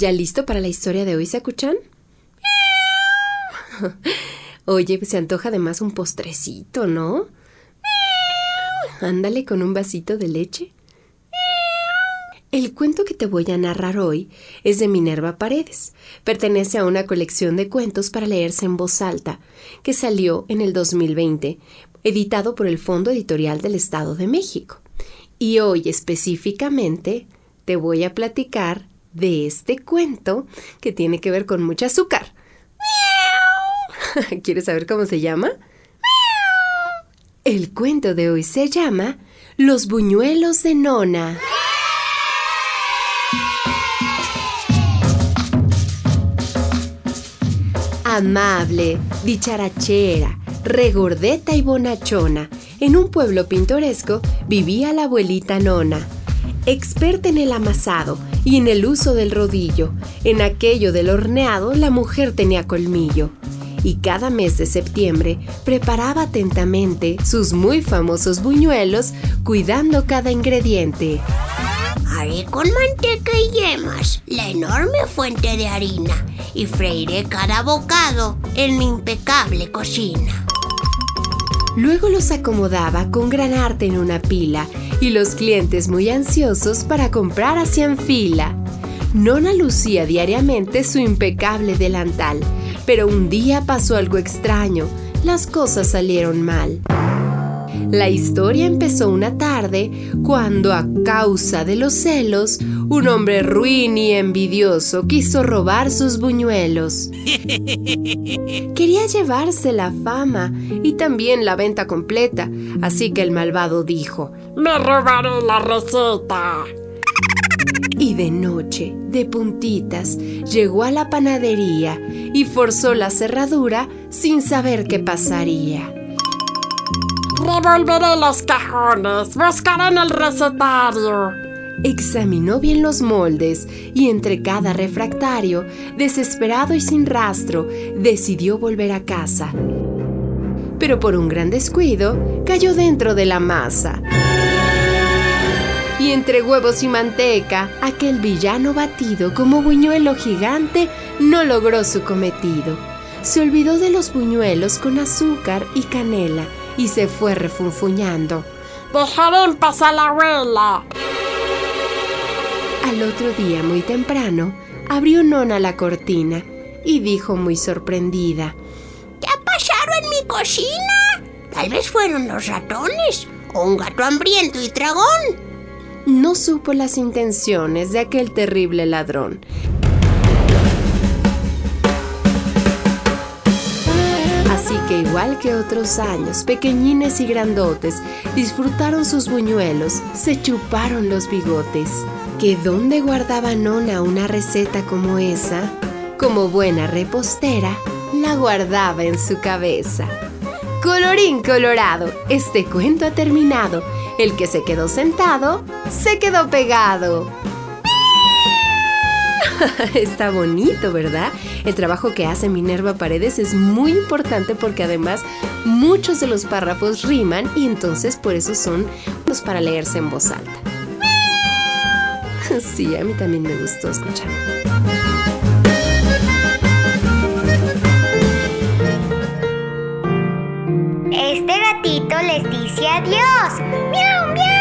¿Ya listo para la historia de hoy, Sakuchan? Oye, se antoja además un postrecito, ¿no? Ándale con un vasito de leche. El cuento que te voy a narrar hoy es de Minerva Paredes. Pertenece a una colección de cuentos para leerse en voz alta, que salió en el 2020, editado por el Fondo Editorial del Estado de México. Y hoy específicamente te voy a platicar de este cuento que tiene que ver con mucho azúcar. ¿Quieres saber cómo se llama? El cuento de hoy se llama Los buñuelos de Nona. Amable, dicharachera, regordeta y bonachona, en un pueblo pintoresco vivía la abuelita Nona. Experta en el amasado y en el uso del rodillo, en aquello del horneado la mujer tenía colmillo. Y cada mes de septiembre preparaba atentamente sus muy famosos buñuelos, cuidando cada ingrediente. Haré con manteca y yemas la enorme fuente de harina y freiré cada bocado en mi impecable cocina. Luego los acomodaba con gran arte en una pila y los clientes muy ansiosos para comprar hacían fila. Nona lucía diariamente su impecable delantal, pero un día pasó algo extraño, las cosas salieron mal. La historia empezó una tarde cuando a causa de los celos, un hombre ruin y envidioso quiso robar sus buñuelos. Quería llevarse la fama y también la venta completa, así que el malvado dijo, Me robaré la receta. y de noche, de puntitas, llegó a la panadería y forzó la cerradura sin saber qué pasaría. Revolveré los cajones. Buscaré en el recetario. Examinó bien los moldes y entre cada refractario, desesperado y sin rastro, decidió volver a casa. Pero por un gran descuido, cayó dentro de la masa. Y entre huevos y manteca, aquel villano batido como buñuelo gigante no logró su cometido. Se olvidó de los buñuelos con azúcar y canela y se fue refunfuñando. Dejaré en paz a la abuela. Al otro día, muy temprano, abrió Nona la cortina y dijo muy sorprendida. ¿Qué ha pasado en mi cocina? Tal vez fueron los ratones o un gato hambriento y dragón. No supo las intenciones de aquel terrible ladrón. Así que igual que otros años, pequeñines y grandotes disfrutaron sus buñuelos, se chuparon los bigotes. ¿Que dónde guardaba Nona una receta como esa? Como buena repostera, la guardaba en su cabeza. Colorín colorado, este cuento ha terminado. El que se quedó sentado, se quedó pegado. Está bonito, ¿verdad? El trabajo que hace Minerva Paredes es muy importante porque además muchos de los párrafos riman y entonces por eso son los para leerse en voz alta. Sí, a mí también me gustó escuchar. Este gatito les dice adiós. ¡Miau, miau!